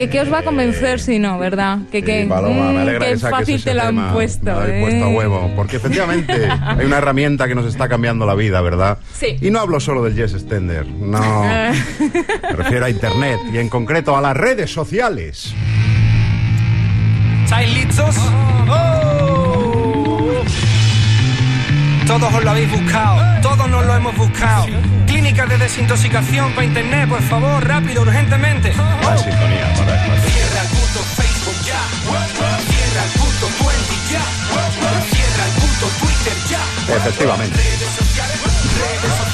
¿Qué, qué os va a convencer si no, verdad? Que, que, Sí, Paloma, me mm, alegra que que saques fácil ese te lo han puesto. Me lo ¿eh? puesto a huevo. Porque efectivamente hay una herramienta que nos está cambiando la vida, ¿verdad? Sí. Y no hablo solo del Yes Extender. No. Me refiero a Internet y en concreto a las redes sociales. ¿Estáis listos? Habéis buscado, todos nos lo hemos buscado. Clínicas de desintoxicación para internet, por favor, rápido, urgentemente. La sintonía para Cierra el puto Facebook ya. Cierra el puto 20 ya. Cierra el puto Twitter ya. Efectivamente.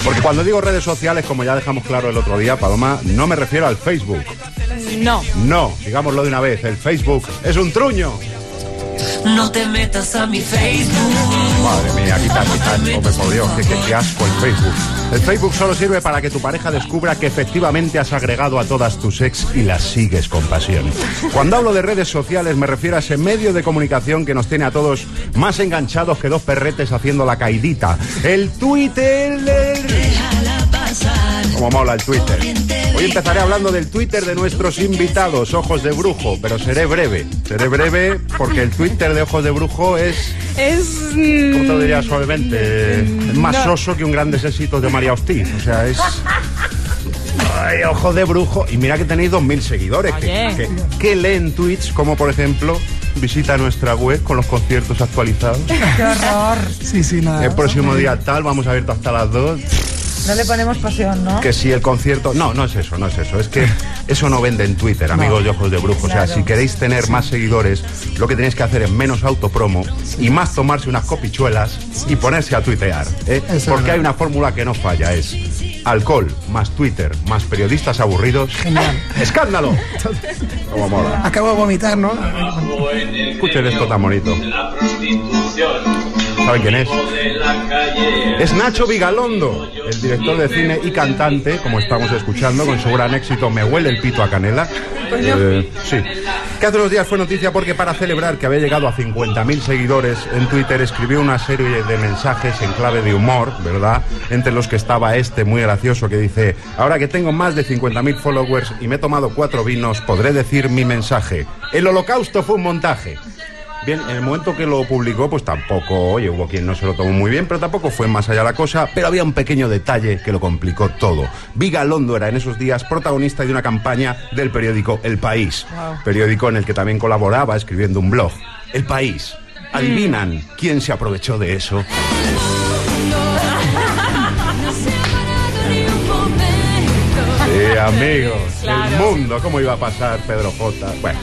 Porque cuando digo redes sociales, como ya dejamos claro el otro día, Paloma, no me refiero al Facebook. No. No, digámoslo de una vez, el Facebook es un truño. No te metas a mi Facebook. Madre mía, quitar, quitar. Hombre, por Dios, qué, qué- asco el Facebook. El Facebook solo sirve para que tu pareja descubra que efectivamente has agregado a todas tus ex y las sigues con pasión. Cuando hablo de redes sociales me refiero a ese medio de comunicación que nos tiene a todos más enganchados que dos perretes haciendo la caidita. El Twitter... Déjala pasar. Como mola el Twitter. Hoy empezaré hablando del Twitter de nuestros invitados, Ojos de Brujo, pero seré breve. Seré breve porque el Twitter de Ojos de Brujo es Es. mm, ¿Cómo te lo diría suavemente? Es más No. soso que un grandes éxitos de María Hostiz. O sea, es. Ay, ojo de brujo. Y mira que tenéis 2.000 seguidores. Que, que- que leen tweets, como por ejemplo, visita nuestra web con los conciertos actualizados. ¡Qué horror! Sí, sí, nada. El próximo día tal, vamos a ver hasta las 2. No le ponemos pasión, ¿no? Que si el concierto. No, no es eso, no es eso. Es que eso no vende en Twitter, amigos de ojos de brujo. O sea, si queréis tener más seguidores, lo que tenéis que hacer es menos autopromo y más tomarse unas copichuelas y ponerse a tuitear. ¿eh? Porque hay una fórmula que no falla: es alcohol más Twitter más periodistas aburridos. Genial. ¡Escándalo! Como mola. Acabo de vomitar, ¿no? Escuchen esto tan bonito. La prostitución. ¿Saben quién es? Es Nacho Vigalondo, el director de cine y cantante, como estamos escuchando, con su gran éxito Me huele el pito a canela. Eh, sí. Que hace unos días fue noticia porque para celebrar que había llegado a 50.000 seguidores en Twitter escribió una serie de mensajes en clave de humor, ¿verdad? Entre los que estaba este muy gracioso que dice, ahora que tengo más de 50.000 followers y me he tomado cuatro vinos, podré decir mi mensaje. El holocausto fue un montaje. Bien, en el momento que lo publicó, pues tampoco, oye, hubo quien no se lo tomó muy bien, pero tampoco fue más allá la cosa, pero había un pequeño detalle que lo complicó todo. Vigalondo era en esos días protagonista de una campaña del periódico El País, periódico en el que también colaboraba escribiendo un blog. El País. ¿Adivinan quién se aprovechó de eso? Sí, amigos. El mundo, ¿cómo iba a pasar Pedro J? Bueno,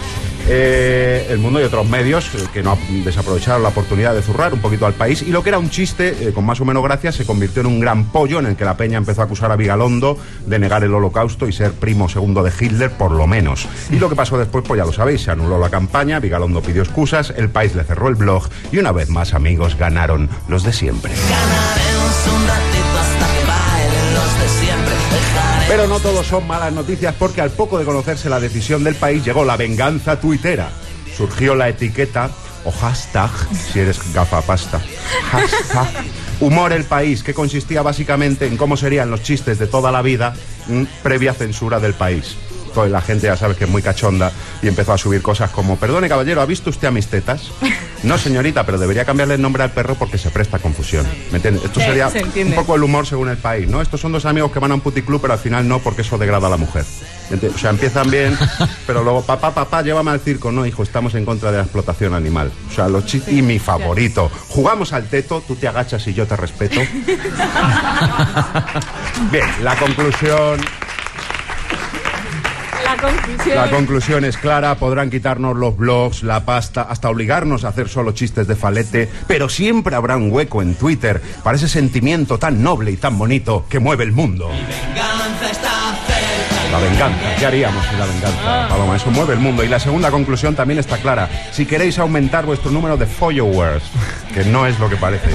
eh, el mundo y otros medios eh, que no desaprovecharon la oportunidad de zurrar un poquito al país. Y lo que era un chiste, eh, con más o menos gracia, se convirtió en un gran pollo en el que la peña empezó a acusar a Vigalondo de negar el holocausto y ser primo segundo de Hitler, por lo menos. Y lo que pasó después, pues ya lo sabéis, se anuló la campaña, Vigalondo pidió excusas, el país le cerró el blog y una vez más, amigos, ganaron los de siempre. Pero no todos son malas noticias porque al poco de conocerse la decisión del país llegó la venganza tuitera. Surgió la etiqueta o hashtag, si eres gafapasta, hashtag humor el país, que consistía básicamente en cómo serían los chistes de toda la vida mm, previa censura del país. Pues la gente ya sabes que es muy cachonda y empezó a subir cosas como, perdone caballero, ¿ha visto usted a mis tetas? No señorita, pero debería cambiarle el nombre al perro porque se presta confusión. ¿Me entiendes? Esto sería se un poco el humor según el país, ¿no? Estos son dos amigos que van a un puticlub, pero al final no, porque eso degrada a la mujer. O sea, empiezan bien, pero luego, papá, papá, llévame al circo. No, hijo, estamos en contra de la explotación animal. O sea, los chistes. Y mi favorito, jugamos al teto, tú te agachas y yo te respeto. Bien, la conclusión. La conclusión. La conclusión es clara, podrán quitarnos los blogs, la pasta, hasta obligarnos a hacer solo chistes de falete, pero siempre habrá un hueco en Twitter para ese sentimiento tan noble y tan bonito que mueve el mundo. venganza está. La venganza, ¿qué haríamos sin la venganza, Paloma? Eso mueve el mundo. Y la segunda conclusión también está clara. Si queréis aumentar vuestro número de followers, que no es lo que parece,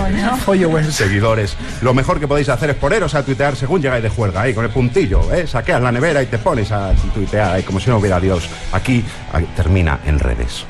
Oye, güey. seguidores, lo mejor que podéis hacer es poneros a tuitear según llegáis de juerga, ahí con el puntillo, ¿eh? Saqueas la nevera y te pones a tuitear ahí como si no hubiera Dios. Aquí, ahí, termina en redes.